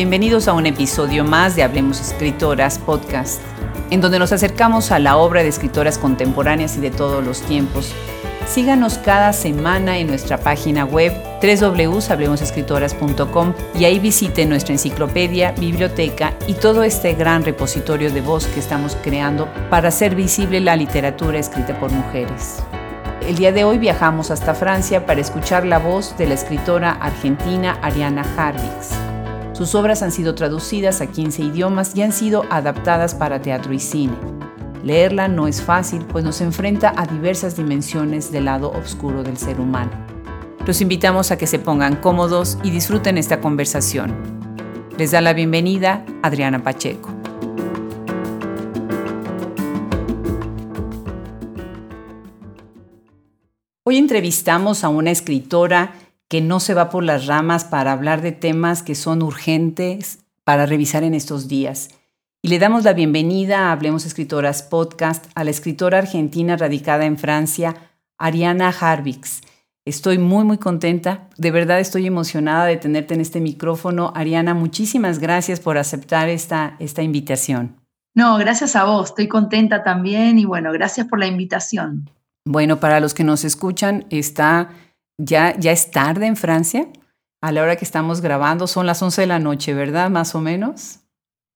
Bienvenidos a un episodio más de Hablemos Escritoras Podcast, en donde nos acercamos a la obra de escritoras contemporáneas y de todos los tiempos. Síganos cada semana en nuestra página web www.hablemosescritoras.com y ahí visite nuestra enciclopedia, biblioteca y todo este gran repositorio de voz que estamos creando para hacer visible la literatura escrita por mujeres. El día de hoy viajamos hasta Francia para escuchar la voz de la escritora argentina Ariana Harvix. Sus obras han sido traducidas a 15 idiomas y han sido adaptadas para teatro y cine. Leerla no es fácil, pues nos enfrenta a diversas dimensiones del lado oscuro del ser humano. Los invitamos a que se pongan cómodos y disfruten esta conversación. Les da la bienvenida Adriana Pacheco. Hoy entrevistamos a una escritora que no se va por las ramas para hablar de temas que son urgentes para revisar en estos días. Y le damos la bienvenida a Hablemos Escritoras Podcast a la escritora argentina radicada en Francia, Ariana Harvix. Estoy muy, muy contenta. De verdad estoy emocionada de tenerte en este micrófono. Ariana, muchísimas gracias por aceptar esta, esta invitación. No, gracias a vos. Estoy contenta también y bueno, gracias por la invitación. Bueno, para los que nos escuchan, está ya, ya es tarde en Francia. A la hora que estamos grabando son las 11 de la noche, ¿verdad? Más o menos.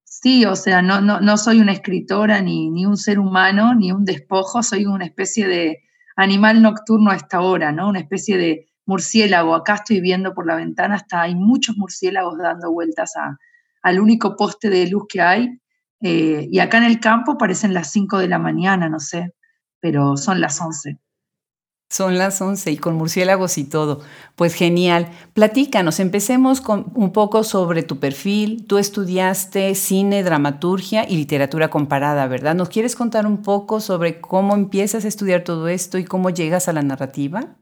Sí, o sea, no, no, no soy una escritora ni, ni un ser humano, ni un despojo, soy una especie de animal nocturno a esta hora, ¿no? Una especie de murciélago. Acá estoy viendo por la ventana, hasta hay muchos murciélagos dando vueltas a, al único poste de luz que hay. Eh, y acá en el campo parecen las 5 de la mañana, no sé, pero son las 11. Son las 11 y con murciélagos y todo. Pues genial. Platícanos, empecemos con un poco sobre tu perfil. Tú estudiaste cine, dramaturgia y literatura comparada, ¿verdad? ¿Nos quieres contar un poco sobre cómo empiezas a estudiar todo esto y cómo llegas a la narrativa?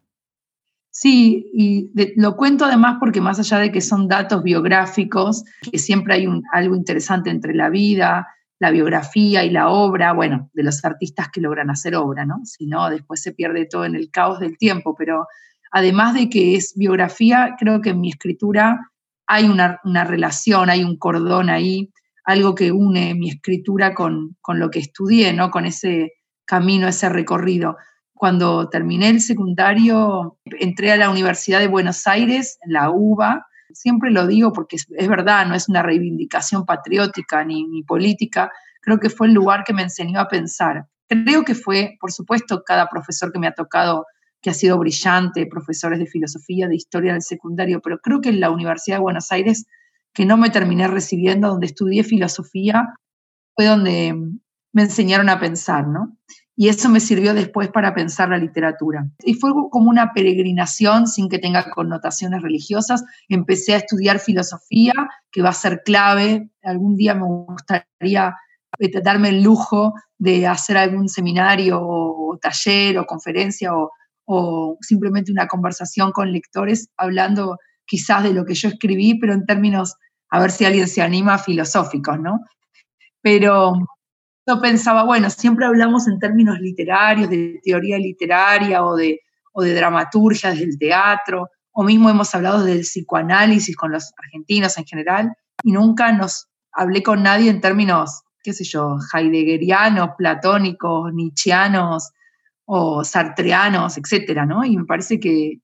Sí, y lo cuento además porque más allá de que son datos biográficos, que siempre hay algo interesante entre la vida, la biografía y la obra, bueno, de los artistas que logran hacer obra, ¿no? Si no, después se pierde todo en el caos del tiempo, pero además de que es biografía, creo que en mi escritura hay una, relación, hay un cordón ahí, algo que une mi escritura con, con lo que estudié, ¿no? Con ese camino, ese recorrido. Cuando terminé el secundario, entré a la Universidad de Buenos Aires, la UBA, siempre lo digo porque es, verdad, no es una reivindicación patriótica ni, ni política, creo que fue el lugar que me enseñó a pensar. Creo que fue, por supuesto, cada profesor que me ha tocado, que ha sido brillante, profesores de filosofía, de historia del secundario, pero creo que en la Universidad de Buenos Aires, que no me terminé recibiendo, donde estudié filosofía, fue donde me enseñaron a pensar, ¿no? Y eso me sirvió después para pensar la literatura. Y fue como una peregrinación sin que tenga connotaciones religiosas. Empecé a estudiar filosofía, que va a ser clave. Algún día me gustaría eh, darme el lujo de hacer algún seminario o, taller o conferencia o, o simplemente una conversación con lectores hablando quizás de lo que yo escribí, pero en términos, a ver si alguien se anima, filosóficos, ¿no? Pero yo pensaba, bueno, siempre hablamos en términos literarios, de teoría literaria o de, o de dramaturgia desde el teatro, o mismo hemos hablado del psicoanálisis con los argentinos en general, y nunca nos hablé con nadie en términos, qué sé yo, heideggerianos, platónicos, nietzscheanos o sartreanos, etcétera, ¿no? Y me parece que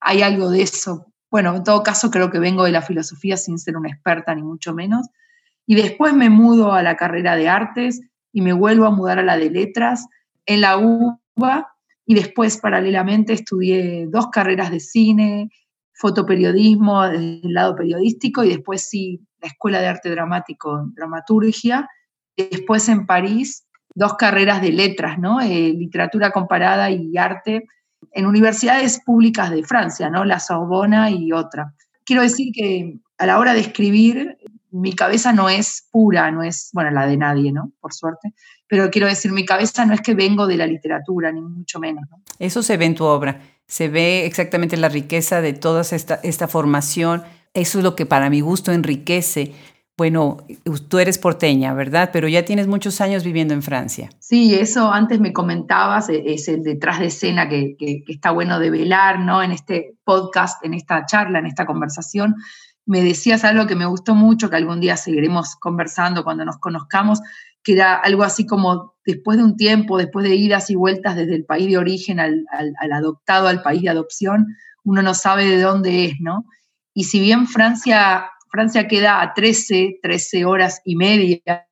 hay algo de eso. Bueno, en todo caso creo que vengo de la filosofía sin ser una experta ni mucho menos, y después me mudo a la carrera de artes y me vuelvo a mudar a la de letras en la UBA y después paralelamente estudié dos carreras de cine, fotoperiodismo desde el lado periodístico y después sí la Escuela de Arte Dramático, dramaturgia. Después en París dos carreras de letras, ¿no? Eh, literatura comparada y arte en universidades públicas de Francia, ¿no? La Sorbona y otra. Quiero decir que a la hora de escribir mi cabeza no es pura, no es, bueno, la de nadie, ¿no? Por suerte. Pero quiero decir, mi cabeza no es que vengo de la literatura, ni mucho menos. ¿no? Eso se ve en tu obra. Se ve exactamente la riqueza de toda esta, esta formación. Eso es lo que para mi gusto enriquece. Bueno, tú eres porteña, ¿verdad? Pero ya tienes muchos años viviendo en Francia. Sí, eso antes me comentabas, e, es el detrás de escena que, que, que está bueno de velar, ¿no? En este podcast, en esta charla, en esta conversación me decías algo que me gustó mucho, que algún día seguiremos conversando cuando nos conozcamos, que era algo así como después de un tiempo, después de idas y vueltas desde el país de origen al, adoptado, al país de adopción, uno no sabe de dónde es, ¿no? Y si bien Francia, Francia queda a 13, 13 horas y media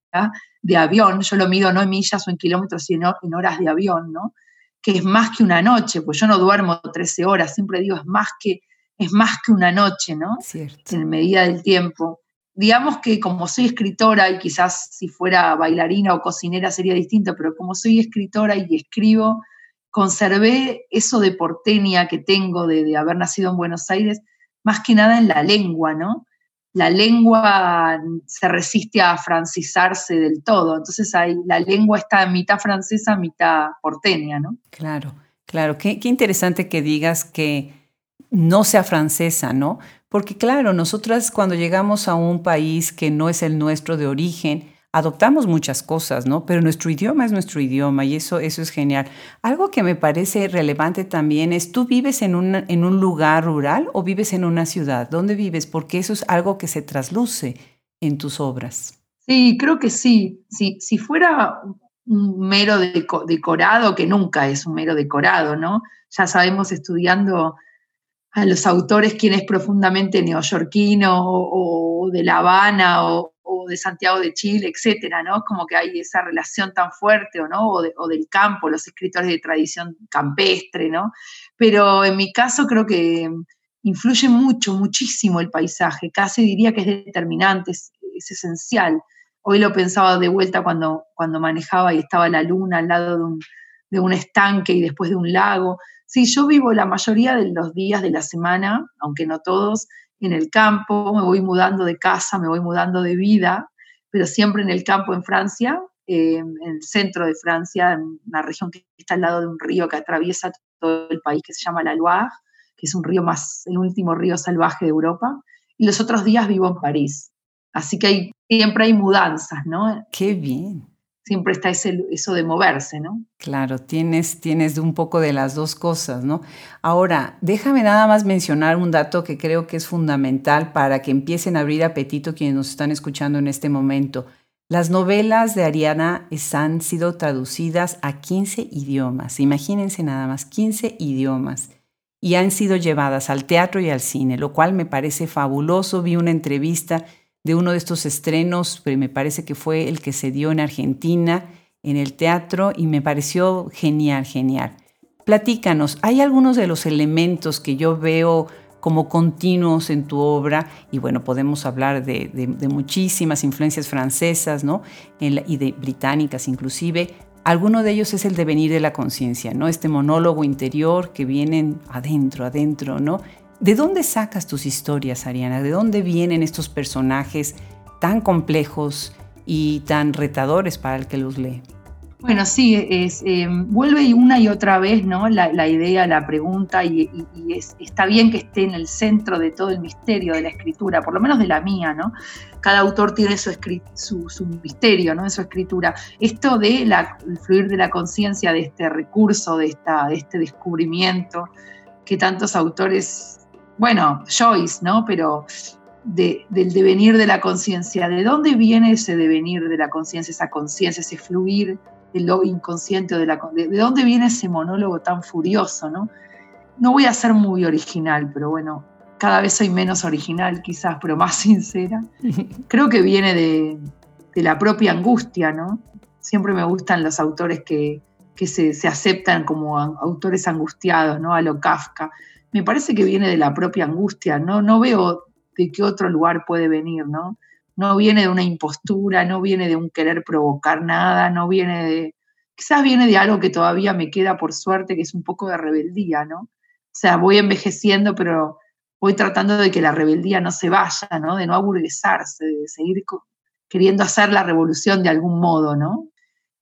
de avión, yo lo mido no en millas o en kilómetros, sino en horas de avión, ¿no? Que es más que una noche, pues yo no duermo 13 horas, siempre digo, es más que, es más que una noche, ¿no? Cierto. En medida del tiempo digamos que como soy escritora y quizás si fuera bailarina o cocinera sería distinto, pero como soy escritora y escribo, conservé eso de porteña que tengo de, haber nacido en Buenos Aires, más que nada en la lengua, ¿no? La lengua se resiste a francisarse del todo, entonces ahí la lengua está mitad francesa, mitad porteña, ¿no? Claro, claro, qué, qué interesante que digas que no sea francesa, ¿no? Porque claro, nosotras cuando llegamos a un país que no es el nuestro de origen, adoptamos muchas cosas, ¿no? Pero nuestro idioma es nuestro idioma y eso, eso es genial. Algo que me parece relevante también es, ¿tú vives en en un lugar rural o vives en una ciudad? ¿Dónde vives? Porque eso es algo que se trasluce en tus obras. Sí, creo que sí. Si, si fuera un mero decorado, que nunca es un mero decorado, ¿no? Ya sabemos estudiando a los autores quien es profundamente neoyorquino o, de La Habana o, de Santiago de Chile, etcétera, ¿no? Como que hay esa relación tan fuerte, ¿o no? O, del campo, los escritores de tradición campestre, ¿no? Pero en mi caso creo que influye mucho, muchísimo el paisaje, casi diría que es determinante, es, esencial. Hoy lo pensaba de vuelta cuando, cuando manejaba y estaba la luna al lado de un, de un estanque y después de un lago. Sí, yo vivo la mayoría de los días de la semana, aunque no todos, en el campo, me voy mudando de casa, me voy mudando de vida, pero siempre en el campo en Francia, eh, en el centro de Francia, en una región que está al lado de un río que atraviesa todo el país, que se llama la Loire, que es un río más, el último río salvaje de Europa, y los otros días vivo en París. Así que hay, siempre hay mudanzas, ¿no? Qué bien siempre está ese, eso de moverse, ¿no? Claro, tienes, tienes un poco de las dos cosas, ¿no? Ahora, déjame nada más mencionar un dato que creo que es fundamental para que empiecen a abrir apetito quienes nos están escuchando en este momento. Las novelas de Ariana han sido traducidas a 15 idiomas, imagínense nada más, 15 idiomas, y han sido llevadas al teatro y al cine, lo cual me parece fabuloso. Vi una entrevista de uno de estos estrenos, me parece que fue el que se dio en Argentina, en el teatro, y me pareció genial, genial. Platícanos, hay algunos de los elementos que yo veo como continuos en tu obra, y bueno, podemos hablar de, muchísimas influencias francesas, ¿no? y de británicas inclusive. Alguno de ellos es el devenir de la conciencia, ¿no? Este monólogo interior que viene adentro, adentro, ¿no? ¿De dónde sacas tus historias, Ariana? ¿De dónde vienen estos personajes tan complejos y tan retadores para el que los lee? Bueno, sí, es, em, vuelve una y otra vez ¿no? la, idea, la pregunta, y, está bien que esté en el centro de todo el misterio de la escritura, por lo menos de la mía, ¿no? Cada autor tiene su, misterio ¿no? en su escritura. Esto de el fluir de la conciencia, de este recurso, de, esta, de este descubrimiento que tantos autores bueno, Joyce, ¿no? Pero del devenir de la conciencia. ¿De dónde viene ese devenir de la conciencia, esa conciencia, ese fluir de lo inconsciente de la de, de dónde viene ese monólogo tan furioso, ¿no? No voy a ser muy original, pero bueno, cada vez soy menos original quizás, pero más sincera. Creo que viene de, la propia angustia, ¿no? Siempre me gustan los autores que, se, se, aceptan como autores angustiados, ¿no? A lo Kafka me parece que viene de la propia angustia, no, no veo de qué otro lugar puede venir, ¿no? No viene de una impostura, no viene de un querer provocar nada, no viene de, quizás viene de algo que todavía me queda por suerte, que es un poco de rebeldía, ¿no? O sea, voy envejeciendo, pero voy tratando de que la rebeldía no se vaya, ¿no? De no aburguesarse, de seguir queriendo hacer la revolución de algún modo, ¿no?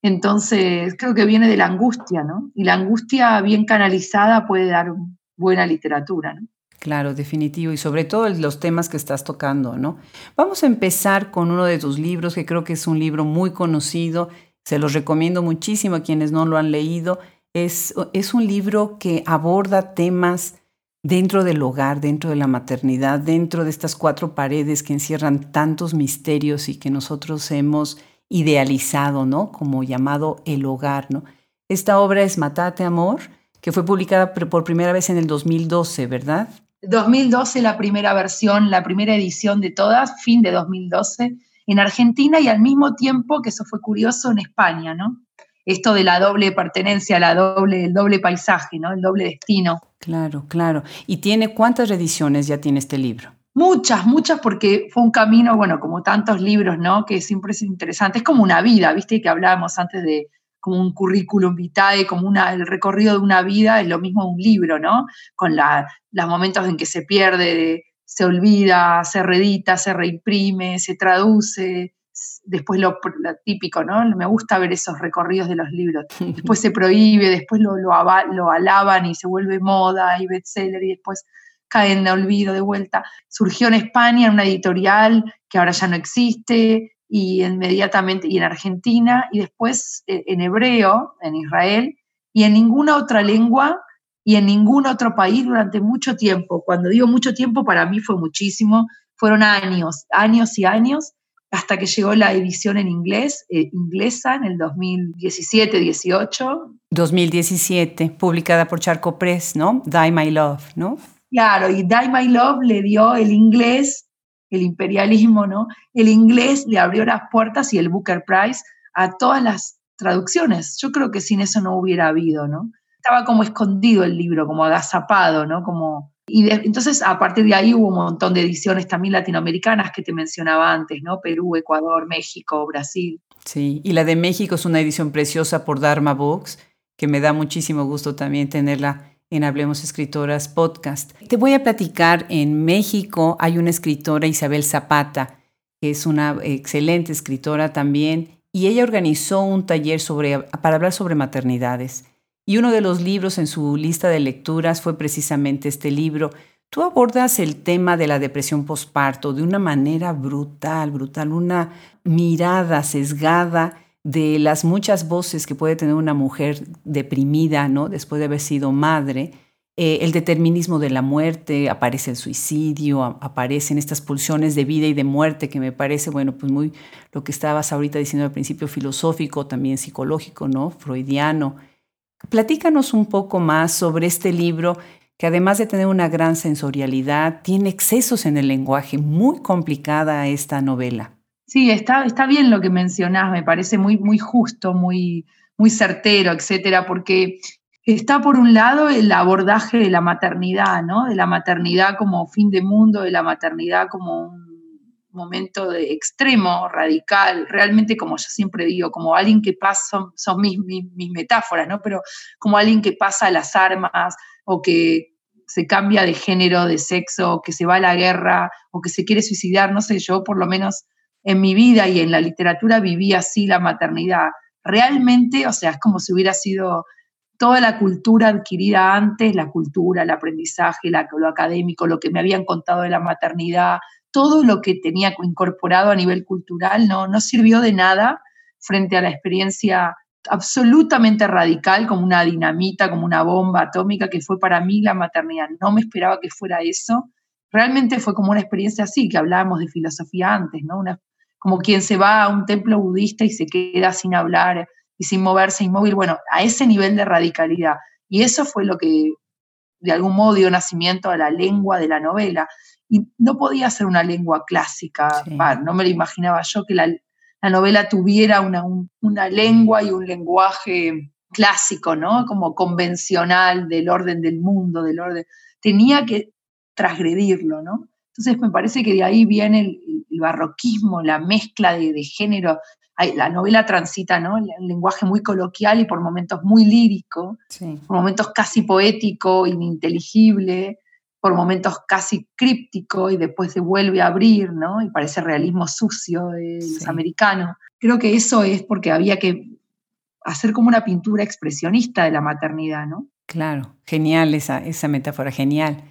Entonces, creo que viene de la angustia, ¿no? Y la angustia bien canalizada puede dar buena literatura. ¿no? Claro, definitivo, y sobre todo los temas que estás tocando, ¿no? Vamos a empezar con uno de tus libros, que creo que es un libro muy conocido, se los recomiendo muchísimo a quienes no lo han leído. Es, es un libro que aborda temas dentro del hogar, dentro de la maternidad, dentro de estas cuatro paredes que encierran tantos misterios y que nosotros hemos idealizado, ¿no? Como llamado el hogar, ¿no? Esta obra es Matate Amor, que fue publicada por primera vez en el 2012, ¿verdad? 2012 la primera versión, la primera edición de todas, fin de 2012, en Argentina y al mismo tiempo, que eso fue curioso, en España, ¿no? Esto de la doble pertenencia, la doble, el doble paisaje, ¿no? El doble destino. Claro, claro. ¿Y tiene cuántas ediciones ya tiene este libro? Muchas, muchas, porque fue un camino, bueno, como tantos libros, ¿no? Que siempre es interesante. Es como una vida, ¿viste? Que hablábamos antes de, como un currículum vitae, como una, el recorrido de una vida, es lo mismo un libro, ¿no? Con los momentos en que se pierde, se olvida, se redita, se reimprime, se traduce, después lo, típico, ¿no? Me gusta ver esos recorridos de los libros. Después se prohíbe, después lo, lo, alaban y se vuelve moda y bestseller y después caen de olvido de vuelta. Surgió en España una editorial que ahora ya no existe, y inmediatamente y en Argentina y después eh, en hebreo en Israel y en ninguna otra lengua y en ningún otro país durante mucho tiempo. Cuando digo mucho tiempo, para mí fue muchísimo, fueron años, años y años, hasta que llegó la edición en inglés, eh, inglesa, en el 2017-18. 2017, publicada por Charco Press, ¿no? Die My Love, ¿no? Claro, y Die My Love le dio el inglés el imperialismo, ¿no? El inglés le abrió las puertas y el Booker Prize a todas las traducciones. Yo creo que sin eso no hubiera habido, ¿no? Estaba como escondido el libro, como agazapado, ¿no? Como y entonces, a partir de ahí hubo un montón de ediciones también latinoamericanas que te mencionaba antes, ¿no? Perú, Ecuador, México, Brasil. Sí, y la de México es una edición preciosa por Dharma Books, que me da muchísimo gusto también tenerla en Hablemos Escritoras Podcast. Te voy a platicar, en México hay una escritora, Isabel Zapata, que es una excelente escritora también, y ella organizó un taller para hablar sobre maternidades. Y uno de los libros en su lista de lecturas fue precisamente este libro. Tú abordas el tema de la depresión posparto de una manera brutal, brutal, una mirada sesgada de las muchas voces que puede tener una mujer deprimida, ¿no? Después de haber sido madre, eh, el determinismo de la muerte, aparece el suicidio, aparecen estas pulsiones de vida y de muerte que me parece, bueno, pues muy lo que estabas ahorita diciendo al principio, filosófico, también psicológico, ¿no? Freudiano. Platícanos un poco más sobre este libro que además de tener una gran sensorialidad, tiene excesos en el lenguaje, muy complicada esta novela. Sí, está, está bien lo que mencionás, me parece muy, muy justo, muy, muy certero, etcétera, porque está por un lado el abordaje de la maternidad, ¿no? De la maternidad como fin de mundo, de la maternidad como un momento de extremo, radical, realmente como yo siempre digo, como alguien que pasa, son, mis, mis, mis, metáforas, ¿no? Pero como alguien que pasa las armas o que se cambia de género, de sexo, o que se va a la guerra o que se quiere suicidar, no sé, yo por lo menos en mi vida y en la literatura viví así la maternidad. Realmente, o sea, es como si hubiera sido toda la cultura adquirida antes, la cultura, el aprendizaje, lo académico, lo que me habían contado de la maternidad, todo lo que tenía incorporado a nivel cultural no, no sirvió de nada frente a la experiencia absolutamente radical, como una dinamita, como una bomba atómica que fue para mí la maternidad. No me esperaba que fuera eso. Realmente fue como una experiencia así, que hablábamos de filosofía antes, ¿no? Una, como quien se va a un templo budista y se queda sin hablar y sin moverse, inmóvil, bueno, a ese nivel de radicalidad. Y eso fue lo que de algún modo dio nacimiento a la lengua de la novela. Y no podía ser una lengua clásica, no me lo imaginaba yo que la, novela tuviera una, una lengua y un lenguaje clásico, ¿no? Como convencional del orden del mundo, del orden. Tenía que transgredirlo, ¿no? Entonces me parece que de ahí viene el, barroquismo, la mezcla de, género. la novela transita ¿no? el, lenguaje muy coloquial y por momentos muy lírico, por momentos casi poético, ininteligible, por momentos casi críptico y después se vuelve a abrir, ¿no? Y parece realismo sucio de los americanos. Creo que eso es porque había que hacer como una pintura expresionista de la maternidad, ¿no? Claro, genial esa, esa metáfora, genial.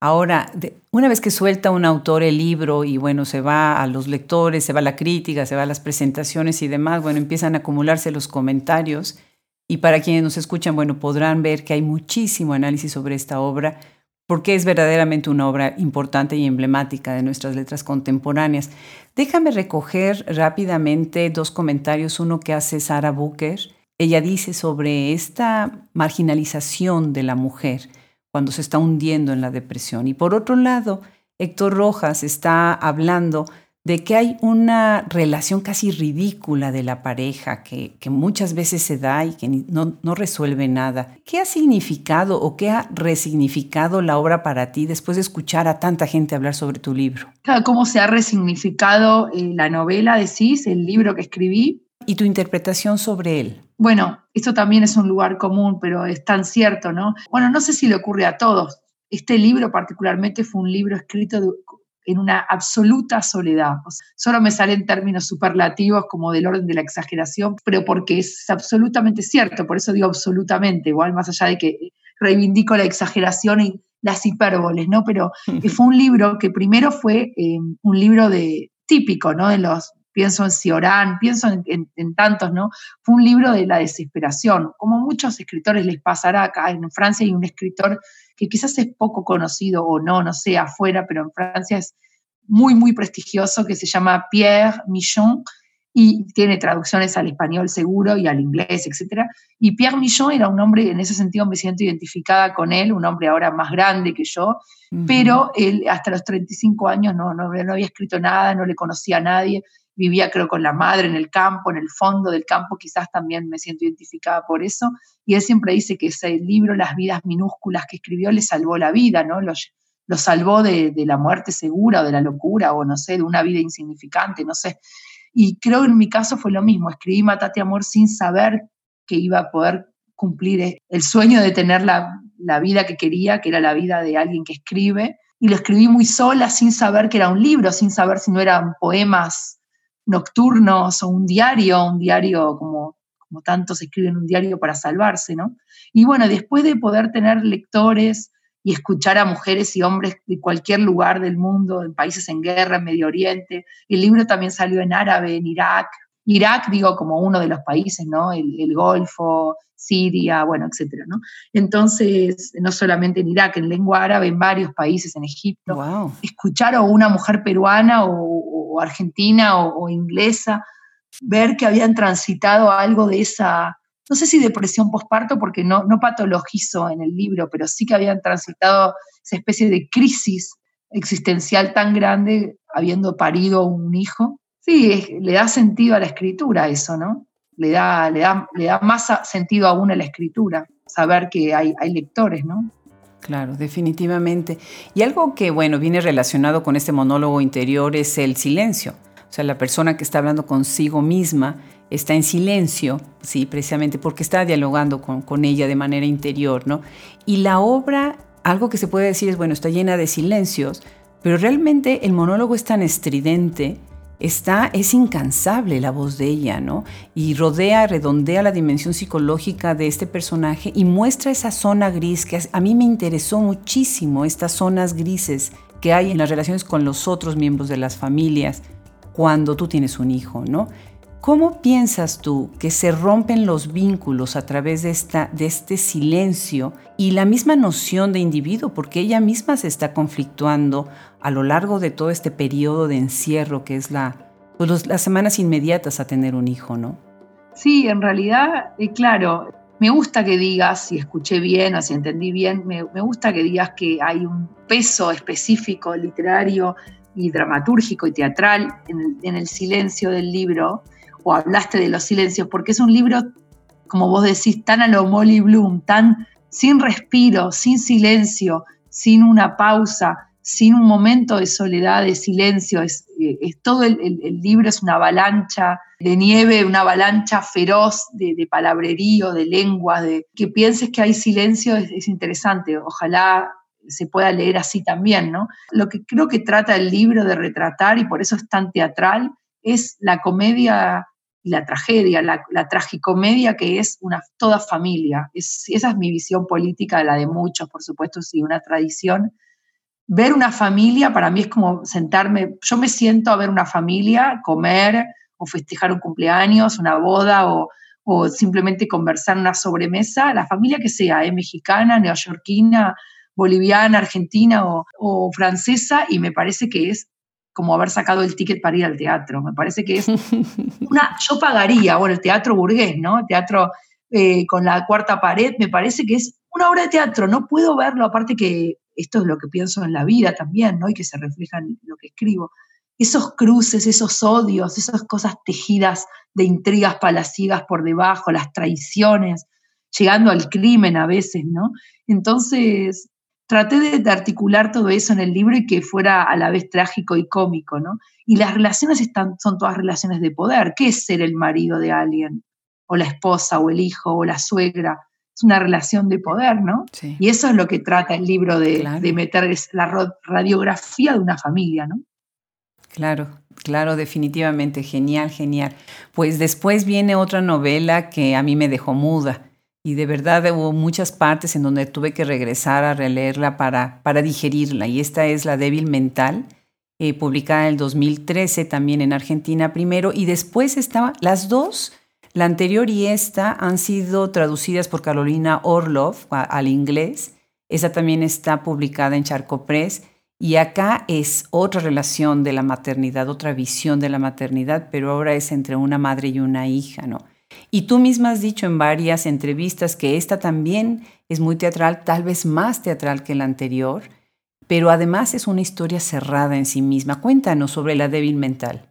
Ahora, una vez que suelta un autor el libro y bueno, se va a los lectores, se va a la crítica, se va a las presentaciones y demás, bueno, empiezan a acumularse los comentarios y para quienes nos escuchan, bueno, podrán ver que hay muchísimo análisis sobre esta obra, porque es verdaderamente una obra importante y emblemática de nuestras letras contemporáneas. Déjame recoger rápidamente dos comentarios, uno que hace Sara Booker. Ella dice sobre esta marginalización de la mujer cuando se está hundiendo en la depresión. Y por otro lado, Héctor Rojas está hablando de que hay una relación casi ridícula de la pareja que, muchas veces se da y que no, no, resuelve nada. ¿Qué ha significado o qué ha resignificado la obra para ti después de escuchar a tanta gente hablar sobre tu libro? ¿Cómo se ha resignificado eh, la novela, decís, el libro que escribí? Y tu interpretación sobre él. Bueno, esto también es un lugar común, pero es tan cierto, ¿no? Bueno, no sé si le ocurre a todos. Este libro particularmente fue un libro escrito de, en una absoluta soledad. solo me salen términos superlativos como del orden de la exageración, pero porque es absolutamente cierto, por eso digo absolutamente, igual más allá de que reivindico la exageración y las hipérboles, ¿no? Pero fue un libro que primero fue eh, un libro de típico, ¿no? De los pienso en Ciorán, pienso en, tantos, ¿no? Fue un libro de la desesperación. Como muchos escritores les pasará acá, en Francia hay un escritor que quizás es poco conocido o no, no sé, afuera, pero en Francia es muy, muy prestigioso, que se llama Pierre Michon, y tiene traducciones al español seguro y al inglés, etc. Y Pierre Michon era un hombre, en ese sentido me siento identificada con él, un hombre ahora más grande que yo, pero él hasta los 35 años no, no, no, había escrito nada, no le conocía a nadie, vivía creo con la madre en el campo, en el fondo del campo, quizás también me siento identificada por eso, y él siempre dice que ese libro, Las vidas minúsculas que escribió, le salvó la vida, ¿no? Lo, lo salvó de, de, la muerte segura o de la locura o no sé, de una vida insignificante, no sé. Y creo que en mi caso fue lo mismo, escribí Matate Amor sin saber que iba a poder cumplir el sueño de tener la, la vida que quería, que era la vida de alguien que escribe, y lo escribí muy sola, sin saber que era un libro, sin saber si no eran poemas nocturnos o un diario, un diario como, como tantos escriben un diario para salvarse, ¿no? Y bueno, después de poder tener lectores y escuchar a mujeres y hombres de cualquier lugar del mundo, en países en guerra, en Medio Oriente, el libro también salió en árabe, en Irak, Irak, digo, como uno de los países, ¿no? El, Golfo, Siria, bueno, etcétera, ¿no? Entonces, no solamente en Irak, en lengua árabe, en varios países, en Egipto. Escuchar a una mujer peruana o, argentina o, inglesa, ver que habían transitado algo de esa, no sé si depresión postparto, porque no, no patologizo en el libro, pero sí que habían transitado esa especie de crisis existencial tan grande habiendo parido un hijo Sí, le da sentido a la escritura eso, ¿no? Le da, le da, le da más sentido aún a la escritura, saber que hay, hay lectores, ¿no? Claro, definitivamente. Y algo que, bueno, viene relacionado con este monólogo interior es el silencio. O sea, la persona que está hablando consigo misma está en silencio, sí, precisamente porque está dialogando con, con ella de manera interior, ¿no? Y la obra, algo que se puede decir es, bueno, está llena de silencios, pero realmente el monólogo es tan estridente está, es incansable la voz de ella, ¿no? Y rodea, redondea la dimensión psicológica de este personaje y muestra esa zona gris que a mí me interesó muchísimo, estas zonas grises que hay en las relaciones con los otros miembros de las familias cuando tú tienes un hijo, ¿no? ¿Cómo piensas tú que se rompen los vínculos a través de, esta, de este silencio y la misma noción de individuo? Porque ella misma se está conflictuando a lo largo de todo este periodo de encierro que es la, pues las semanas inmediatas a tener un hijo, ¿no? Sí, en realidad, eh, claro, me gusta que digas, si escuché bien o si entendí bien, me, gusta que digas que hay un peso específico literario y dramatúrgico y teatral en el silencio del libro o hablaste de los silencios, porque es un libro, como vos decís, tan a lo Molly Bloom, tan sin respiro, sin silencio, sin una pausa, sin un momento de soledad, de silencio. Es, eh, todo el, libro es una avalancha de nieve, una avalancha feroz de, palabrerío, de lenguas, de que pienses que hay silencio es, es, interesante. Ojalá se pueda leer así también, ¿no? Lo que creo que trata el libro de retratar, y por eso es tan teatral, es la comedia y la tragedia, la, tragicomedia que es una toda familia. Es, esa es mi visión política, la de muchos, por supuesto, sí, una tradición. Ver una familia para mí es como sentarme, yo me siento a ver una familia, comer o festejar un cumpleaños, una boda o, simplemente conversar en una sobremesa, la familia que sea, ¿eh? mexicana, neoyorquina, boliviana, argentina o, francesa, y me parece que es como haber sacado el ticket para ir al teatro. Me parece que es una, yo pagaría, bueno, el teatro burgués, ¿no? El teatro eh, con la cuarta pared, me parece que es una obra de teatro, no puedo verlo, aparte que esto es lo que pienso en la vida también, ¿no? Y que se refleja en lo que escribo. Esos cruces, esos odios, esas cosas tejidas de intrigas palacivas por debajo, las traiciones, llegando al crimen a veces, ¿no? Entonces, traté de, articular todo eso en el libro y que fuera a la vez trágico y cómico, ¿no? Y las relaciones están, son todas relaciones de poder. ¿Qué es ser el marido de alguien? O la esposa, o el hijo, o la suegra es una relación de poder, ¿no? Y eso es lo que trata el libro de, meter la radiografía de una familia, ¿no? Claro, claro, definitivamente, genial, genial. Pues después viene otra novela que a mí me dejó muda y de verdad hubo muchas partes en donde tuve que regresar a releerla para, para digerirla y esta es La débil mental, eh, publicada en el 2013 también en Argentina primero y después estaba, las dos la anterior y esta han sido traducidas por Carolina Orlov al inglés. Esa también está publicada en Charco Press. Y acá es otra relación de la maternidad, otra visión de la maternidad, pero ahora es entre una madre y una hija, ¿no? Y tú misma has dicho en varias entrevistas que esta también es muy teatral, tal vez más teatral que la anterior, pero además es una historia cerrada en sí misma. Cuéntanos sobre la débil mental.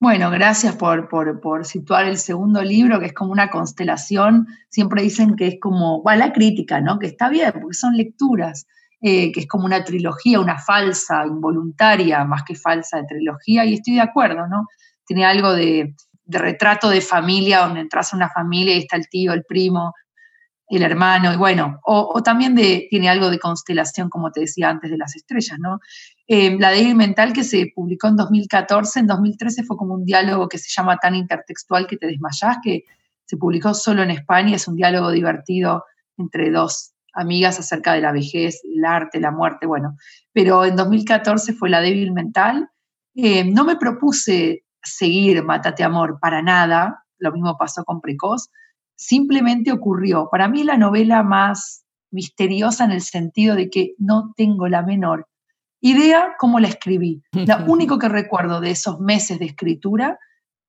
Bueno, gracias por, por, situar el segundo libro, que es como una constelación. Siempre dicen que es como, bueno, la crítica, ¿no? Que está bien, porque son lecturas, eh, que es como una trilogía, una falsa, involuntaria, más que falsa de trilogía, y estoy de acuerdo, ¿no? Tiene algo de, de retrato de familia, donde entras a una familia y está el tío, el primo, el hermano, y bueno, o, también de, tiene algo de constelación, como te decía antes, de las estrellas, ¿no? Eh, la débil mental que se publicó en 2014, en 2013 fue como un diálogo que se llama tan intertextual que te desmayás, que se publicó solo en España, es un diálogo divertido entre dos amigas acerca de la vejez, el arte, la muerte, bueno, pero en 2014 fue la débil mental. Eh, no me propuse seguir Mátate Amor para nada, lo mismo pasó con Precoz, simplemente ocurrió. Para mí la novela más misteriosa en el sentido de que no tengo la menor idea cómo la escribí. Lo único que recuerdo de esos meses de escritura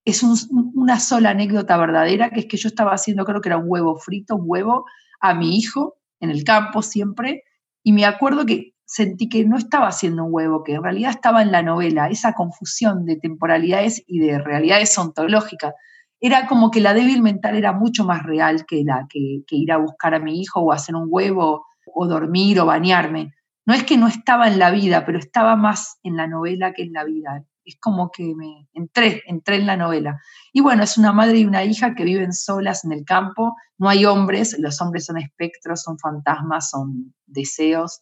es una sola anécdota verdadera, que es que yo estaba haciendo, creo que era un huevo frito, un huevo, a mi hijo en el campo siempre, y me acuerdo que sentí que no estaba haciendo un huevo, que en realidad estaba en la novela, esa confusión de temporalidades y de realidades ontológicas era como que la débil mental era mucho más real que, la, que, ir a buscar a mi hijo o hacer un huevo o dormir o bañarme. No es que no estaba en la vida, pero estaba más en la novela que en la vida. Es como que me entré, entré en la novela. Y bueno, es una madre y una hija que viven solas en el campo. No hay hombres, los hombres son espectros, son fantasmas, son deseos.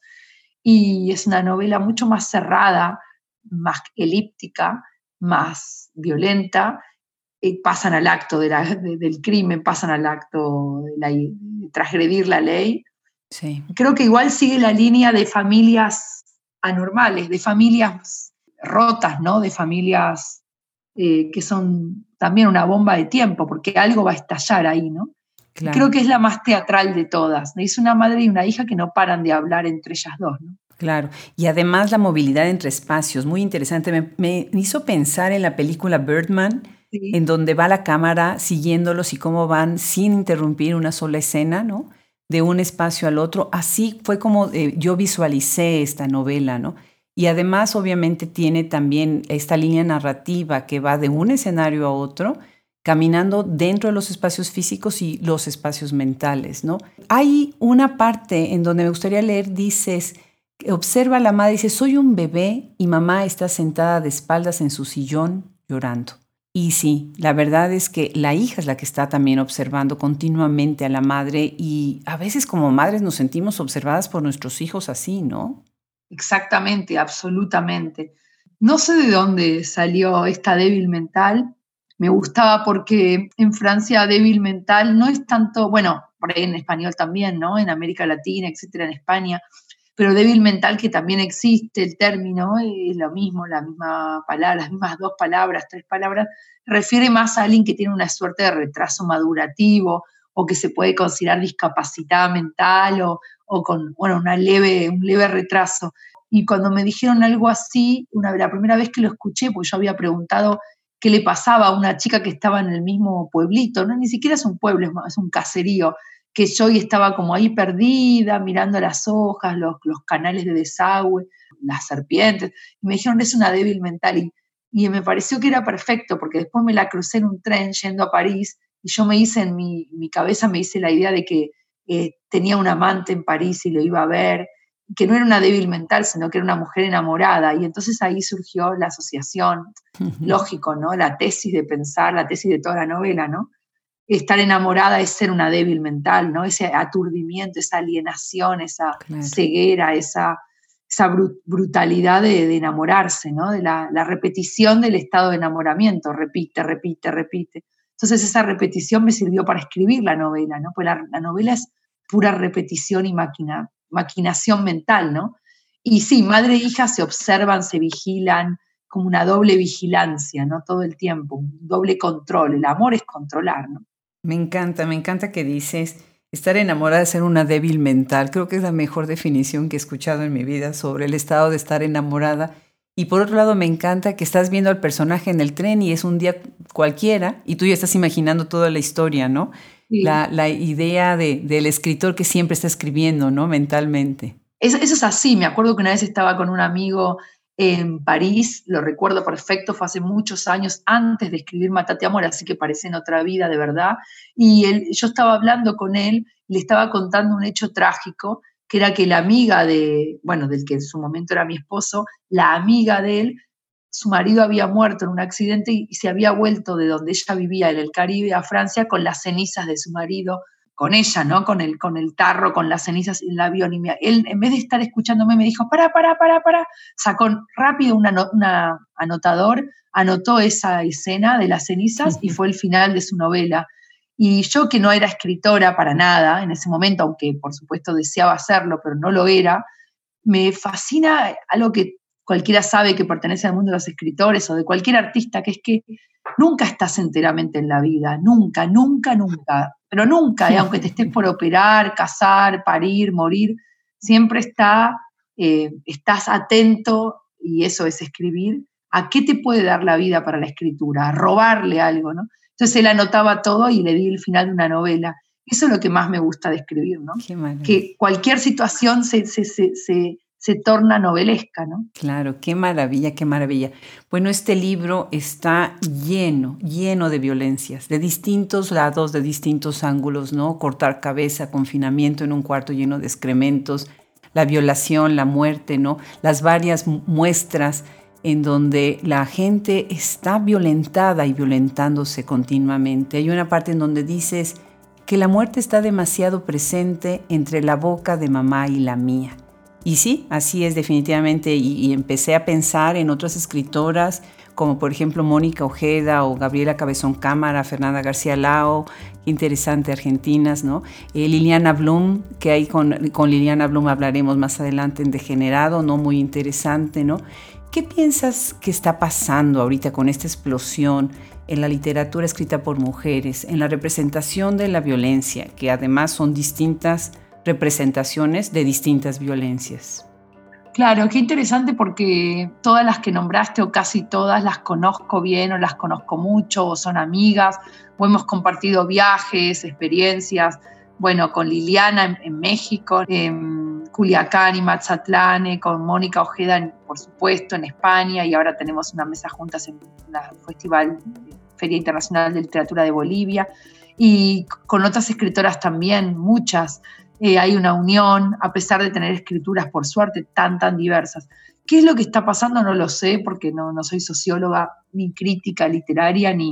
Y es una novela mucho más cerrada, más elíptica, más violenta eh, pasan al acto del crimen, pasan al acto de, transgredir la ley. Sí. Creo que igual sigue la línea de familias anormales, de familias rotas, ¿no? De familias eh, que son también una bomba de tiempo, porque algo va a estallar ahí, ¿no? Creo que es la más teatral de todas. Es una madre y una hija que no paran de hablar entre ellas dos, ¿no? Claro, y además la movilidad entre espacios, muy interesante. Me, me hizo pensar en la película Birdman, en donde va la cámara siguiéndolos y cómo van sin interrumpir una sola escena, ¿no? De un espacio al otro. Así fue como eh, yo visualicé esta novela, ¿no? Y además, obviamente, tiene también esta línea narrativa que va de un escenario a otro, caminando dentro de los espacios físicos y los espacios mentales, ¿no? Hay una parte en donde me gustaría leer, dices, observa a la madre, dice, soy un bebé y mamá está sentada de espaldas en su sillón llorando. Y sí, la verdad es que la hija es la que está también observando continuamente a la madre y a veces como madres nos sentimos observadas por nuestros hijos así, ¿no? Exactamente, absolutamente. No sé de dónde salió esta débil mental. Me gustaba porque en Francia débil mental no es tanto, bueno, por ahí en español también, ¿no? En América Latina, etcétera, en España, pero débil mental que también existe el término, es lo mismo, la misma palabra, las mismas dos palabras, tres palabras, refiere más a alguien que tiene una suerte de retraso madurativo o que se puede considerar discapacitada mental o, o con, bueno, una leve, un leve retraso. Y cuando me dijeron algo así, una, la primera vez que lo escuché, porque yo había preguntado qué le pasaba a una chica que estaba en el mismo pueblito, no ni siquiera es un pueblo, es un caserío, que yo estaba como ahí perdida, mirando las hojas, los, los canales de desagüe, las serpientes, y me dijeron, es una débil mental, y, y me pareció que era perfecto, porque después me la crucé en un tren yendo a París, y yo me hice en mi, mi cabeza, me hice la idea de que eh, tenía un amante en París y lo iba a ver, que no era una débil mental, sino que era una mujer enamorada. Y entonces ahí surgió la asociación, lógico, ¿no? La tesis de pensar, la tesis de toda la novela, ¿no? Estar enamorada es ser una débil mental, ¿no? Ese aturdimiento, esa alienación, esa ceguera, esa, esa brutalidad de, enamorarse, ¿no? De la, repetición del estado de enamoramiento, repite, repite, repite. Entonces esa repetición me sirvió para escribir la novela, ¿no? Pues la, novela es pura repetición y maquinación mental, ¿no? Y sí, madre e hija se observan, se vigilan, como una doble vigilancia, ¿no? Todo el tiempo, un doble control. El amor es controlar, ¿no? Me encanta, me encanta que dices estar enamorada de ser una débil mental. Creo que es la mejor definición que he escuchado en mi vida sobre el estado de estar enamorada. Y por otro lado, me encanta que estás viendo al personaje en el tren y es un día cualquiera y tú ya estás imaginando toda la historia, ¿no? La, idea del escritor que siempre está escribiendo, ¿no? Mentalmente. Eso, eso, es así. Me acuerdo que una vez estaba con un amigo en París, lo recuerdo perfecto, fue hace muchos años antes de escribir Matate Amor, así que parece en otra vida de verdad. Y él, yo estaba hablando con él, le estaba contando un hecho trágico, que era que la amiga de, bueno, del que en su momento era mi esposo, la amiga de él, su marido había muerto en un accidente y se había vuelto de donde ella vivía en el Caribe a Francia con las cenizas de su marido con ella, ¿no? Con el, con el tarro, con las cenizas en el avión. Y él, en vez de estar escuchándome, me dijo, para, para, para, para. Sacó rápido un anotador, anotó esa escena de las cenizas y fue el final de su novela. Y yo, que no era escritora para nada en ese momento, aunque por supuesto deseaba hacerlo, pero no lo era, me fascina algo que cualquiera sabe que pertenece al mundo de los escritores o de cualquier artista, que es que nunca estás enteramente en la vida, nunca, nunca, nunca, pero nunca, ¿eh? aunque te estés por operar, casar, parir, morir, siempre está, eh, estás atento, y eso es escribir, a qué te puede dar la vida para la escritura, a robarle algo, ¿no? Entonces él anotaba todo y le di el final de una novela. Eso es lo que más me gusta de escribir, ¿no? que cualquier situación se, se, se se torna novelesca, ¿no? Claro, qué maravilla, qué maravilla. Bueno, este libro está lleno, lleno de violencias, de distintos lados, de distintos ángulos, ¿no? Cortar cabeza, confinamiento en un cuarto lleno de excrementos, la violación, la muerte, ¿no? Las varias muestras en donde la gente está violentada y violentándose continuamente. Hay una parte en donde dices que la muerte está demasiado presente entre la boca de mamá y la mía y sí, así es definitivamente. Y, empecé a pensar en otras escritoras, como por ejemplo Mónica Ojeda o Gabriela Cabezón Cámara, Fernanda García Lao, interesante, argentinas, ¿no? Eh, Liliana Blum, que ahí con, Liliana Blum hablaremos más adelante en Degenerado, ¿no? Muy interesante, ¿no? ¿Qué piensas que está pasando ahorita con esta explosión en la literatura escrita por mujeres, en la representación de la violencia, que además son distintas? Representaciones de distintas violencias. Claro, qué interesante porque todas las que nombraste o casi todas las conozco bien o las conozco mucho o son amigas o hemos compartido viajes, experiencias. Bueno, con Liliana en, México, en Culiacán y Mazatlán, con Mónica Ojeda, por supuesto, en España y ahora tenemos una mesa juntas en la Festival Feria Internacional de Literatura de Bolivia y con otras escritoras también, muchas. Eh, hay una unión, a pesar de tener escrituras, por suerte, tan, tan diversas. ¿Qué es lo que está pasando? No lo sé, porque no, soy socióloga, ni crítica literaria, ni,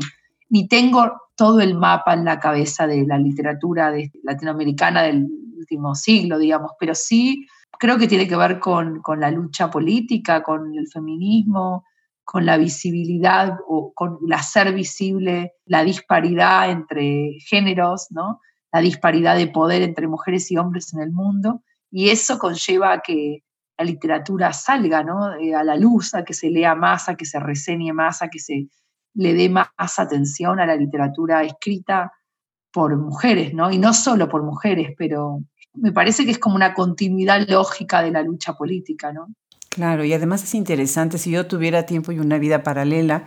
ni tengo todo el mapa en la cabeza de la literatura latinoamericana del último siglo, digamos, pero sí creo que tiene que ver con, con la lucha política, con el feminismo, con la visibilidad o con el hacer visible la disparidad entre géneros, ¿no? La disparidad de poder entre mujeres y hombres en el mundo, y eso conlleva a que la literatura salga ¿no? Eh, a la luz, a que se lea más, a que se reseñe más, a que se le dé más atención a la literatura escrita por mujeres, ¿no? Y no solo por mujeres, pero me parece que es como una continuidad lógica de la lucha política, ¿no? Claro, y además es interesante, si yo tuviera tiempo y una vida paralela,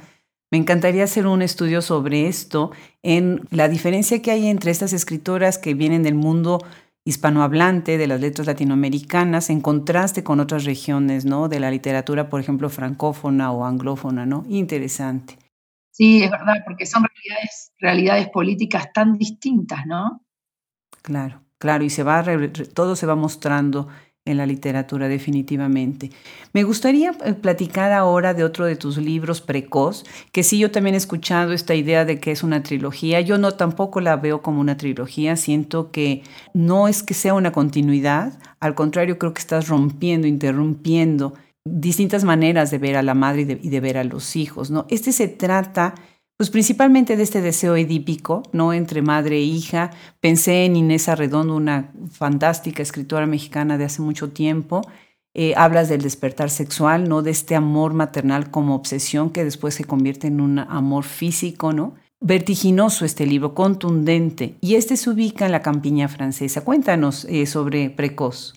me encantaría hacer un estudio sobre esto, en la diferencia que hay entre estas escritoras que vienen del mundo hispanohablante, de las letras latinoamericanas, en contraste con otras regiones, ¿no? De la literatura, por ejemplo, francófona o anglófona, ¿no? Interesante. Sí, es verdad, porque son realidades, realidades políticas tan distintas, ¿no? Claro, claro, y se va, todo se va mostrando en la literatura, definitivamente. Me gustaría eh, platicar ahora de otro de tus libros, Precoz, que sí, yo también he escuchado esta idea de que es una trilogía. Yo no tampoco la veo como una trilogía, siento que no es que sea una continuidad, al contrario, creo que estás rompiendo, interrumpiendo distintas maneras de ver a la madre y de, y de ver a los hijos. ¿no? Este se trata pues principalmente de este deseo edípico, ¿no? Entre madre e hija. Pensé en Inés Arredondo, una fantástica escritora mexicana de hace mucho tiempo. Eh, hablas del despertar sexual, ¿no? De este amor maternal como obsesión que después se convierte en un amor físico, ¿no? Vertiginoso este libro, contundente. Y este se ubica en la campiña francesa. Cuéntanos eh, sobre Precoz.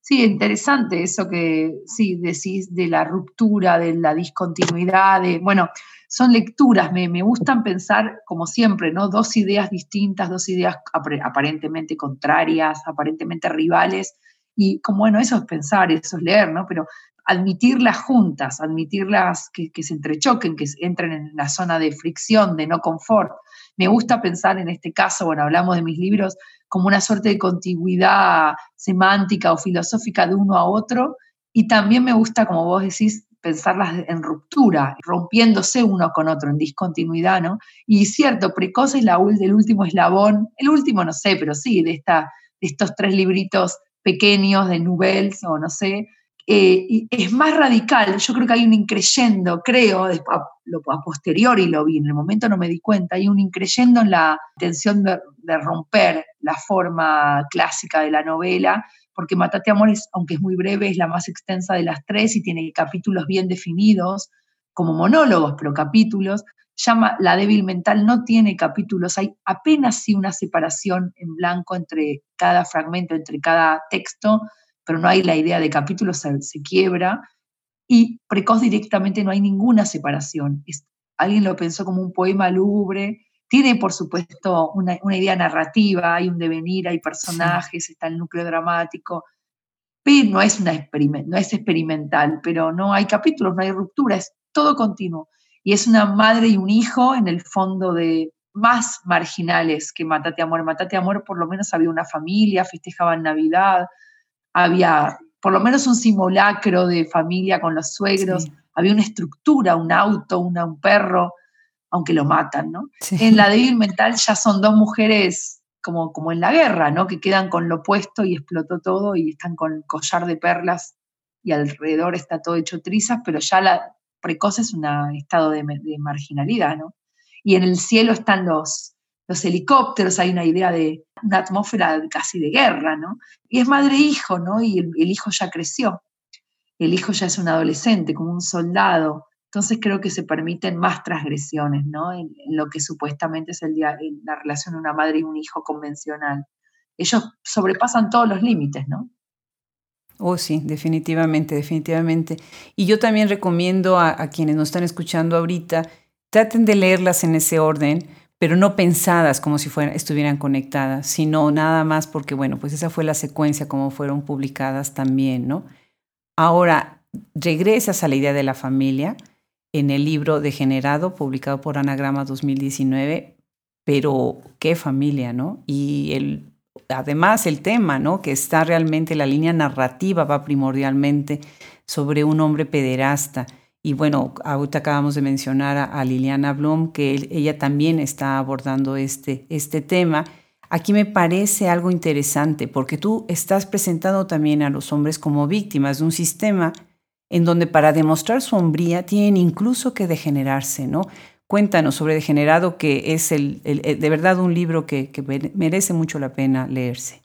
Sí, interesante eso que sí decís de la ruptura, de la discontinuidad, de, bueno, son lecturas, me, gustan pensar, como siempre, ¿no? Dos ideas distintas, dos ideas aparentemente contrarias, aparentemente rivales, y como, bueno, eso es pensar, eso es leer, ¿no? Pero admitirlas juntas, admitirlas que, que se entrechoquen, que entren en la zona de fricción, de no confort. Me gusta pensar en este caso, bueno, hablamos de mis libros, como una suerte de contigüidad semántica o filosófica de uno a otro, y también me gusta, como vos decís, pensarlas en ruptura, rompiéndose uno con otro, en discontinuidad, ¿no? Y cierto, Precoz es la, del último eslabón, el último no sé, pero sí, de, esta, de estos tres libritos pequeños de Nubels o no sé, eh, es más radical, yo creo que hay un increyendo, creo, después, a posteriori lo vi, en el momento no me di cuenta, hay un increyendo en la intención de romper la forma clásica de la novela porque Matate Amor, aunque es muy breve, es la más extensa de las tres y tiene capítulos bien definidos, como monólogos, pero capítulos. Llama La débil mental no tiene capítulos, hay apenas sí una separación en blanco entre cada fragmento, entre cada texto, pero no hay la idea de capítulos, se, quiebra. Y Precoz directamente no hay ninguna separación. alguien lo pensó como un poema lúgubre, tiene, por supuesto, una, idea narrativa, hay un devenir, hay personajes, está el núcleo dramático, pero no es, una no es experimental, pero no hay capítulos, no hay ruptura, es todo continuo. Y es una madre y un hijo en el fondo de más marginales que Matate Amor. Matate Amor por lo menos había una familia, festejaban Navidad, había por lo menos un simulacro de familia con los suegros, había una estructura, un auto, un perro, aunque lo matan, ¿no? En la débil mental ya son dos mujeres como, como en la guerra, ¿no? Que quedan con lo puesto y explotó todo y están con collar de perlas y alrededor está todo hecho trizas, pero ya la precoz es un estado de, marginalidad, ¿no? Y en el cielo están los, los helicópteros, hay una idea de una atmósfera casi de guerra, ¿no? Y es madre-hijo, ¿no? Y el, el, hijo ya creció, el hijo ya es un adolescente, como un soldado, entonces creo que se permiten más transgresiones, ¿no? En, lo que supuestamente es el día, la relación de una madre y un hijo convencional. Ellos sobrepasan todos los límites, ¿no? Oh, sí, definitivamente, definitivamente. Y yo también recomiendo a, quienes nos están escuchando ahorita, traten de leerlas en ese orden, pero no pensadas como si fueran, estuvieran conectadas, sino nada más porque, bueno, pues esa fue la secuencia como fueron publicadas también, ¿no? Ahora, regresas a la idea de la familia, en el libro Degenerado, publicado por Anagrama 2019, pero qué familia, ¿no? Y el, además el tema, ¿no? Que está realmente, la línea narrativa va primordialmente sobre un hombre pederasta. Y bueno, ahorita acabamos de mencionar a, Liliana Blum, que ella también está abordando este, este tema. Aquí me parece algo interesante porque tú estás presentando también a los hombres como víctimas de un sistema en donde para demostrar su hombría tienen incluso que degenerarse, ¿no? Cuéntanos sobre Degenerado, que es el, de verdad un libro que, merece mucho la pena leerse.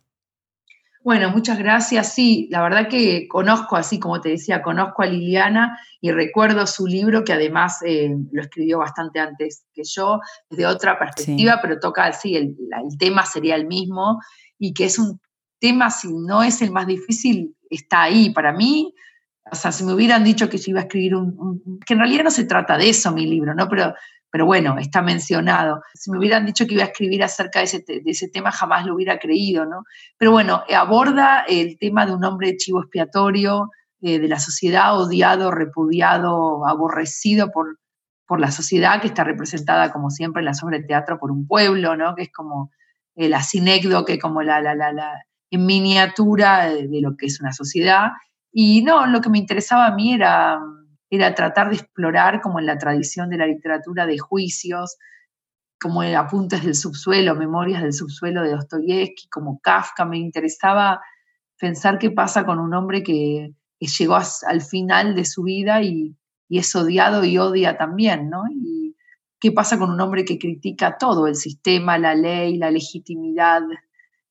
Bueno, muchas gracias. Sí, la verdad que conozco, así como te decía, conozco a Liliana y recuerdo su libro, que además eh, lo escribió bastante antes que yo, desde otra perspectiva, pero toca, sí, el, el, tema sería el mismo y que es un tema, si no es el más difícil, está ahí. Para mí, o sea, si me hubieran dicho que yo iba a escribir un, que en realidad no se trata de eso mi libro, ¿no? Pero, pero bueno, está mencionado. Si me hubieran dicho que iba a escribir acerca de ese, de ese tema, jamás lo hubiera creído, ¿no? Pero bueno, aborda el tema de un hombre chivo expiatorio, eh, de la sociedad odiado, repudiado, aborrecido por, por la sociedad, que está representada, como siempre, en la obras de teatro por un pueblo, ¿no? Que es como el asinécdo, que como la, la, la, la en miniatura de, de lo que es una sociedad y no, lo que me interesaba a mí era, era tratar de explorar, como en la tradición de la literatura, de juicios, como apuntes del subsuelo, memorias del subsuelo de Dostoyevsky, como Kafka. Me interesaba pensar qué pasa con un hombre que, llegó al final de su vida y, es odiado y odia también, ¿no? Y qué pasa con un hombre que critica todo, el sistema, la ley, la legitimidad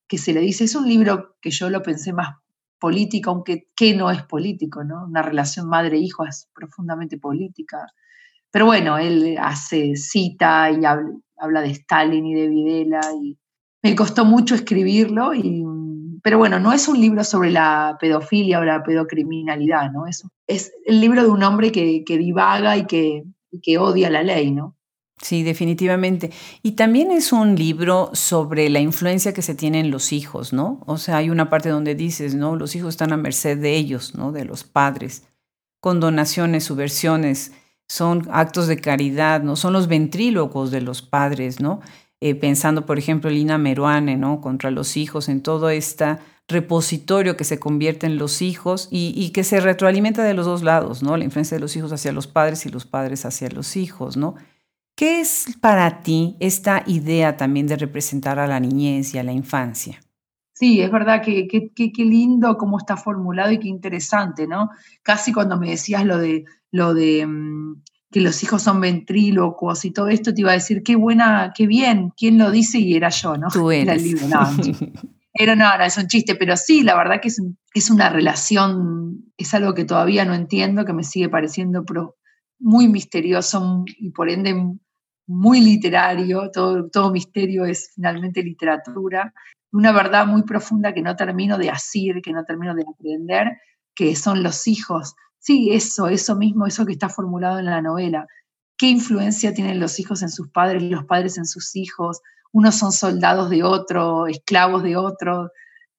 que se le dice. Es un libro que yo lo pensé más política, aunque ¿qué no es político? ¿no? Una relación madre-hijo es profundamente política. Pero bueno, él hace cita y habla, de Stalin y de Videla y me costó mucho escribirlo, y, pero bueno, no es un libro sobre la pedofilia o la pedocriminalidad, ¿no? Es, es el libro de un hombre que, que divaga y que, que odia la ley, ¿no? Sí, definitivamente. Y también es un libro sobre la influencia que se tiene en los hijos, ¿no? O sea, hay una parte donde dices, ¿no? Los hijos están a merced de ellos, ¿no? De los padres. Con donaciones, subversiones, son actos de caridad, ¿no? Son los ventrílocos de los padres, ¿no? Eh, pensando, por ejemplo, Lina Meruane, ¿no? Contra los hijos, en todo este repositorio que se convierte en los hijos y, que se retroalimenta de los dos lados, ¿no? La influencia de los hijos hacia los padres y los padres hacia los hijos, ¿no? ¿Qué es para ti esta idea también de representar a la niñez y a la infancia? Sí, es verdad que qué lindo cómo está formulado y qué interesante, ¿no? Casi cuando me decías lo de, lo de mm, que los hijos son ventrílocuos y todo esto, te iba a decir, qué buena, qué bien, ¿quién lo dice? Y era yo, ¿no? Tú eres. Era No, era, es un chiste, pero sí, la verdad que es, es una relación, es algo que todavía no entiendo, que me sigue pareciendo muy misterioso y por ende muy literario, todo, todo misterio es finalmente literatura, una verdad muy profunda que no termino de asir, que no termino de aprender, que son los hijos. Sí, eso, eso mismo, eso que está formulado en la novela. ¿Qué influencia tienen los hijos en sus padres los padres en sus hijos? Unos son soldados de otro, esclavos de otro.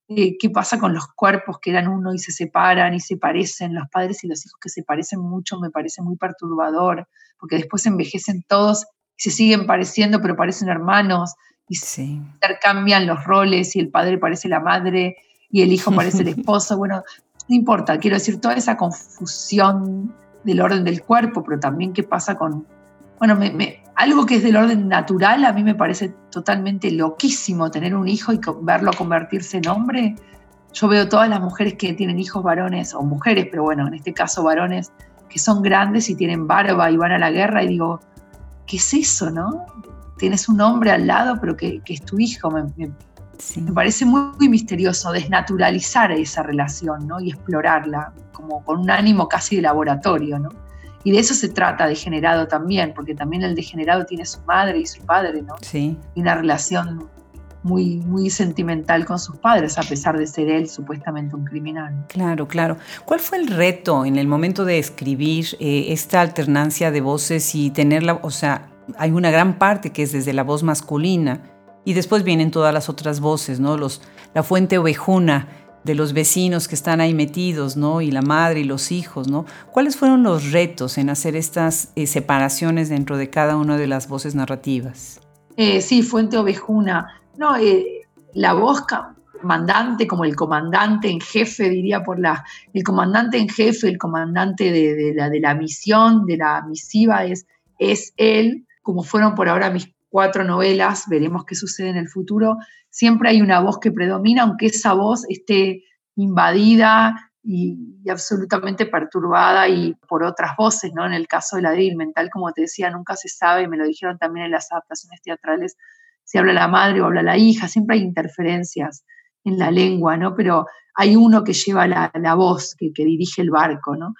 Eh, ¿Qué pasa con los cuerpos que eran uno y se separan y se parecen? Los padres y los hijos que se parecen mucho me parece muy perturbador, porque después envejecen todos se siguen pareciendo, pero parecen hermanos, y se intercambian los roles, y el padre parece la madre, y el hijo parece el esposo. Bueno, no importa, quiero decir, toda esa confusión del orden del cuerpo, pero también qué pasa con, bueno, algo que es del orden natural, a mí me parece totalmente loquísimo tener un hijo y verlo convertirse en hombre. Yo veo todas las mujeres que tienen hijos varones, o mujeres, pero bueno, en este caso varones, que son grandes y tienen barba y van a la guerra, y digo, ¿qué es eso, no? Tienes un hombre al lado, pero que, es tu hijo. Me, parece muy, misterioso desnaturalizar esa relación, ¿no? Y explorarla, como con un ánimo casi de laboratorio, ¿no? Y de eso se trata degenerado también, porque también el degenerado tiene su madre y su padre, ¿no? Sí. Y una relación muy, muy sentimental con sus padres, a pesar de ser él supuestamente un criminal. Claro, claro. ¿Cuál fue el reto en el momento de escribir eh, esta alternancia de voces y tenerla, o sea, hay una gran parte que es desde la voz masculina y después vienen todas las otras voces, ¿no? Los, la fuente ovejuna de los vecinos que están ahí metidos, ¿no? Y la madre y los hijos, ¿no? ¿Cuáles fueron los retos en hacer estas eh, separaciones dentro de cada una de las voces narrativas? Eh, sí, fuente ovejuna. No, eh, la voz comandante, como el comandante en jefe, diría por la, el comandante en jefe, el comandante de, la, de la misión, de la misiva, es, es él, como fueron por ahora mis cuatro novelas, veremos qué sucede en el futuro, siempre hay una voz que predomina, aunque esa voz esté invadida y, absolutamente perturbada y por otras voces, ¿no? En el caso de la débil mental, como te decía, nunca se sabe, me lo dijeron también en las adaptaciones teatrales, si habla la madre o habla la hija, siempre hay interferencias en la lengua, ¿no? Pero hay uno que lleva la, voz, que, dirige el barco, ¿no?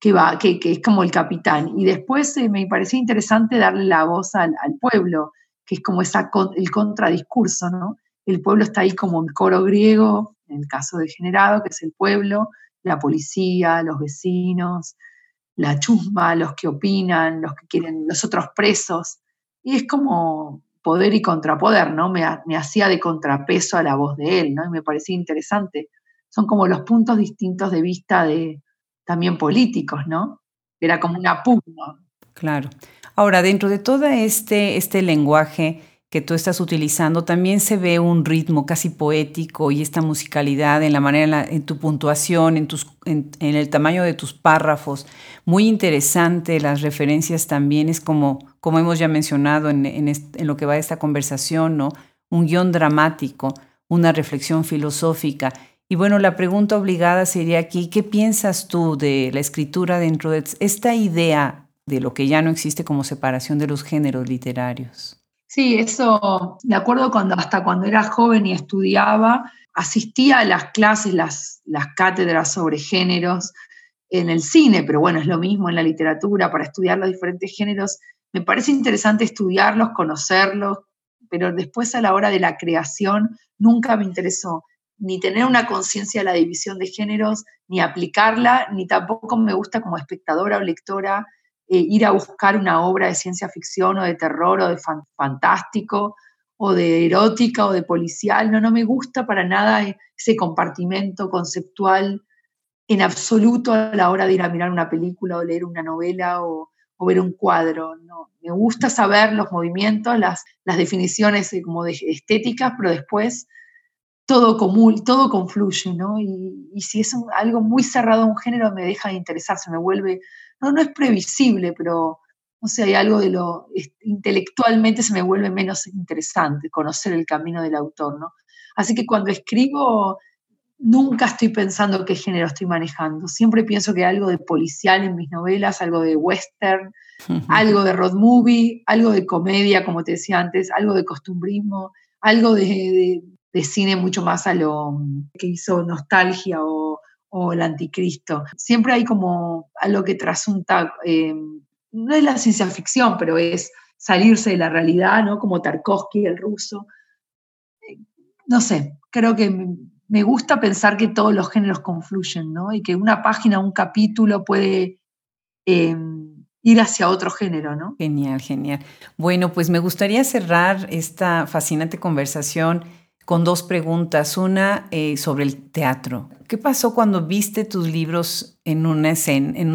Que, va, que, es como el capitán. Y después eh, me parecía interesante darle la voz al, pueblo, que es como esa, el contradiscurso, ¿no? El pueblo está ahí como en coro griego, en el caso degenerado, que es el pueblo, la policía, los vecinos, la chusma, los que opinan, los que quieren, los otros presos. Y es como poder y contrapoder, ¿no? Me, hacía de contrapeso a la voz de él, ¿no? Y me parecía interesante. Son como los puntos distintos de vista de también políticos, ¿no? Era como una pugna. Claro. Ahora, dentro de todo este, este lenguaje que tú estás utilizando, también se ve un ritmo casi poético y esta musicalidad en la manera, en tu puntuación, en, tus, en, el tamaño de tus párrafos. Muy interesante, las referencias también es como, como hemos ya mencionado en, en, lo que va de esta conversación, ¿no? Un guion dramático, una reflexión filosófica. Y bueno, la pregunta obligada sería aquí, ¿qué piensas tú de la escritura dentro de esta idea de lo que ya no existe como separación de los géneros literarios? Sí, eso, de acuerdo cuando hasta cuando era joven y estudiaba, asistía a las clases, las, las cátedras sobre géneros en el cine, pero bueno, es lo mismo en la literatura, para estudiar los diferentes géneros. Me parece interesante estudiarlos, conocerlos, pero después a la hora de la creación nunca me interesó ni tener una conciencia de la división de géneros, ni aplicarla, ni tampoco me gusta como espectadora o lectora eh, ir a buscar una obra de ciencia ficción o de terror o de fantástico o de erótica o de policial. No, no me gusta para nada ese compartimento conceptual en absoluto a la hora de ir a mirar una película o leer una novela o, ver un cuadro. No, me gusta saber los movimientos, las, las definiciones como de estéticas, pero después todo, común, todo confluye, ¿no? Y, y si es algo muy cerrado a un género, me deja de interesar, se me vuelve no, es previsible, pero no sé, hay algo de lo intelectualmente se me vuelve menos interesante conocer el camino del autor, ¿no? Así que cuando escribo nunca estoy pensando qué género estoy manejando. Siempre pienso que algo de policial en mis novelas, algo de western, algo de road movie, algo de comedia, como te decía antes, algo de costumbrismo, algo de, de cine mucho más a lo que hizo nostalgia o o el anticristo. Siempre hay como algo que trasunta, eh, no es la ciencia ficción, pero es salirse de la realidad, ¿no? Como Tarkovsky, el ruso. No sé, creo que me gusta pensar que todos los géneros confluyen, ¿no? Y que una página, un capítulo puede eh, ir hacia otro género, ¿no? Genial, genial. Bueno, pues me gustaría cerrar esta fascinante conversación con dos preguntas. Una eh, sobre el teatro. ¿Qué pasó cuando viste tus libros en, un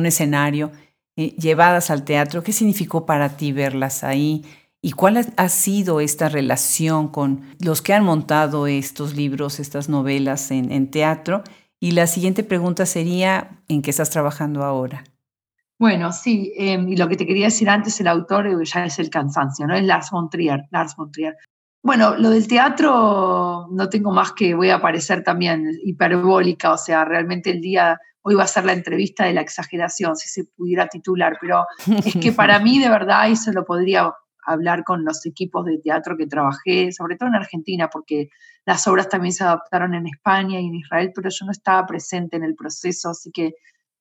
escenario, eh, llevadas al teatro? ¿Qué significó para ti verlas ahí? ¿Y cuál ha sido esta relación con los que han montado estos libros, estas novelas en, teatro? Y la siguiente pregunta sería, ¿en qué estás trabajando ahora? Bueno, sí, em, y lo que te quería decir antes, el autor eh, ya es el cansancio, ¿no? Es Lars von Trier, Lars von Trier. Bueno, lo del teatro no tengo más que voy a aparecer también hiperbólica, o sea, realmente el día, hoy va a ser la entrevista de la exageración, si se pudiera titular, pero es que para mí de verdad eso lo podría hablar con los equipos de teatro que trabajé, sobre todo en Argentina, porque las obras también se adaptaron en España y en Israel, pero yo no estaba presente en el proceso, así que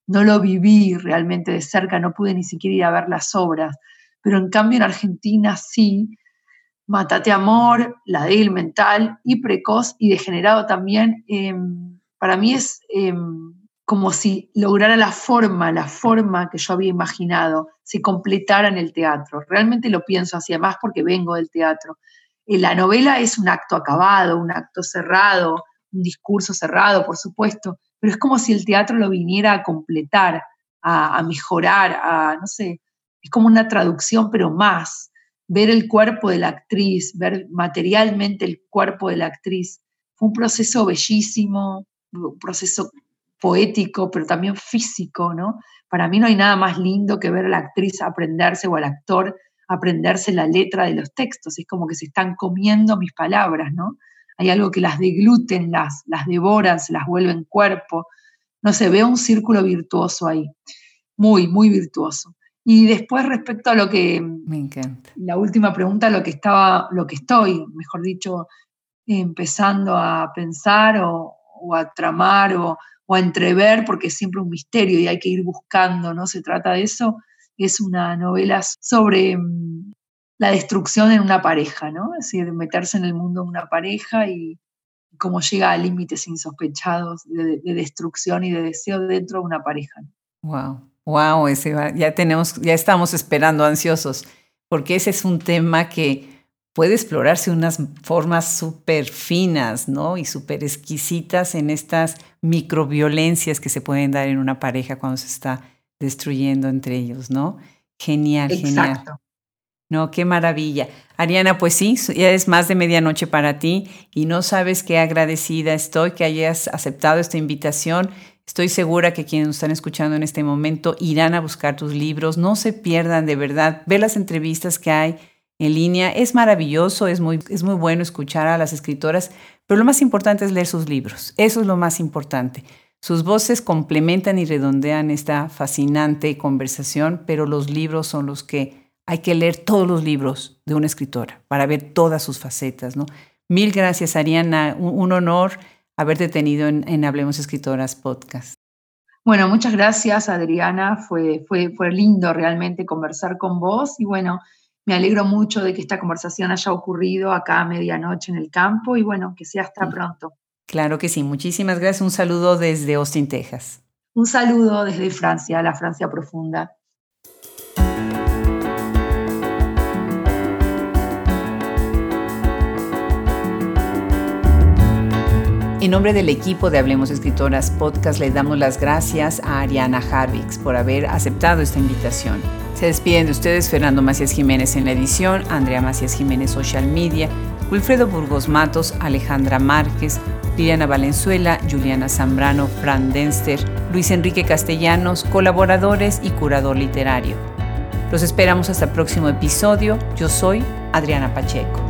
no lo viví realmente de cerca, no pude ni siquiera ir a ver las obras, pero en cambio en Argentina sí, Matate Amor, la débil mental y precoz y degenerado también, em, para mí es em, como si lograra la forma, la forma que yo había imaginado, se completara en el teatro. Realmente lo pienso así, además porque vengo del teatro. Eh, la novela es un acto acabado, un acto cerrado, un discurso cerrado, por supuesto, pero es como si el teatro lo viniera a completar, a, a mejorar, a, no sé, es como una traducción, pero más ver el cuerpo de la actriz, ver materialmente el cuerpo de la actriz. Fue un proceso bellísimo, un proceso poético, pero también físico, ¿no? Para mí no hay nada más lindo que ver a la actriz aprenderse o al actor aprenderse la letra de los textos. Es como que se están comiendo mis palabras, ¿no? Hay algo que las degluten, las, las devoran, se las vuelven cuerpo. No se ve un círculo virtuoso ahí. Muy, muy virtuoso. Y después respecto a lo que... Me encanta. La última pregunta, lo que estaba, lo que estoy, mejor dicho, empezando a pensar o, a tramar o, a entrever, porque es siempre un misterio y hay que ir buscando, ¿no? Se trata de eso. Es una novela sobre mm, la destrucción en una pareja, ¿no? Es decir, meterse en el mundo de una pareja y cómo llega a límites insospechados de, destrucción y de deseo dentro de una pareja. Wow, wow, ese ya tenemos, ya estamos esperando ansiosos, porque ese es un tema que puede explorarse unas formas súper finas, ¿no? Y súper exquisitas en estas microviolencias que se pueden dar en una pareja cuando se está destruyendo entre ellos, ¿no? Genial, genial. No, qué maravilla. Ariana, pues sí, ya es más de medianoche para ti y no sabes qué agradecida estoy que hayas aceptado esta invitación. Estoy segura que quienes nos están escuchando en este momento irán a buscar tus libros. No se pierdan de verdad. Ve las entrevistas que hay en línea. Es maravilloso, es muy, es muy bueno escuchar a las escritoras, pero lo más importante es leer sus libros. Eso es lo más importante. Sus voces complementan y redondean esta fascinante conversación, pero los libros son los que hay que leer todos los libros de una escritora para ver todas sus facetas. ¿no? Mil gracias, Ariana. Un, honor haberte tenido en, Hablemos Escritoras podcast. Bueno, muchas gracias, Adriana. Fue, fue, fue lindo realmente conversar con vos y bueno, me alegro mucho de que esta conversación haya ocurrido acá a medianoche en el campo y bueno, que sea hasta pronto. Claro que sí. Muchísimas gracias. Un saludo desde Austin, Texas. Un saludo desde Francia, la Francia profunda. En nombre del equipo de Hablemos Escritoras Podcast, le damos las gracias a Ariana Harvix por haber aceptado esta invitación. Se despiden de ustedes Fernando Macías Jiménez en la edición, Andrea Macías Jiménez Social Media, Wilfredo Burgos Matos, Alejandra Márquez, Liliana Valenzuela, Juliana Zambrano, Fran Denster, Luis Enrique Castellanos, colaboradores y curador literario. Los esperamos hasta el próximo episodio. Yo soy Adriana Pacheco.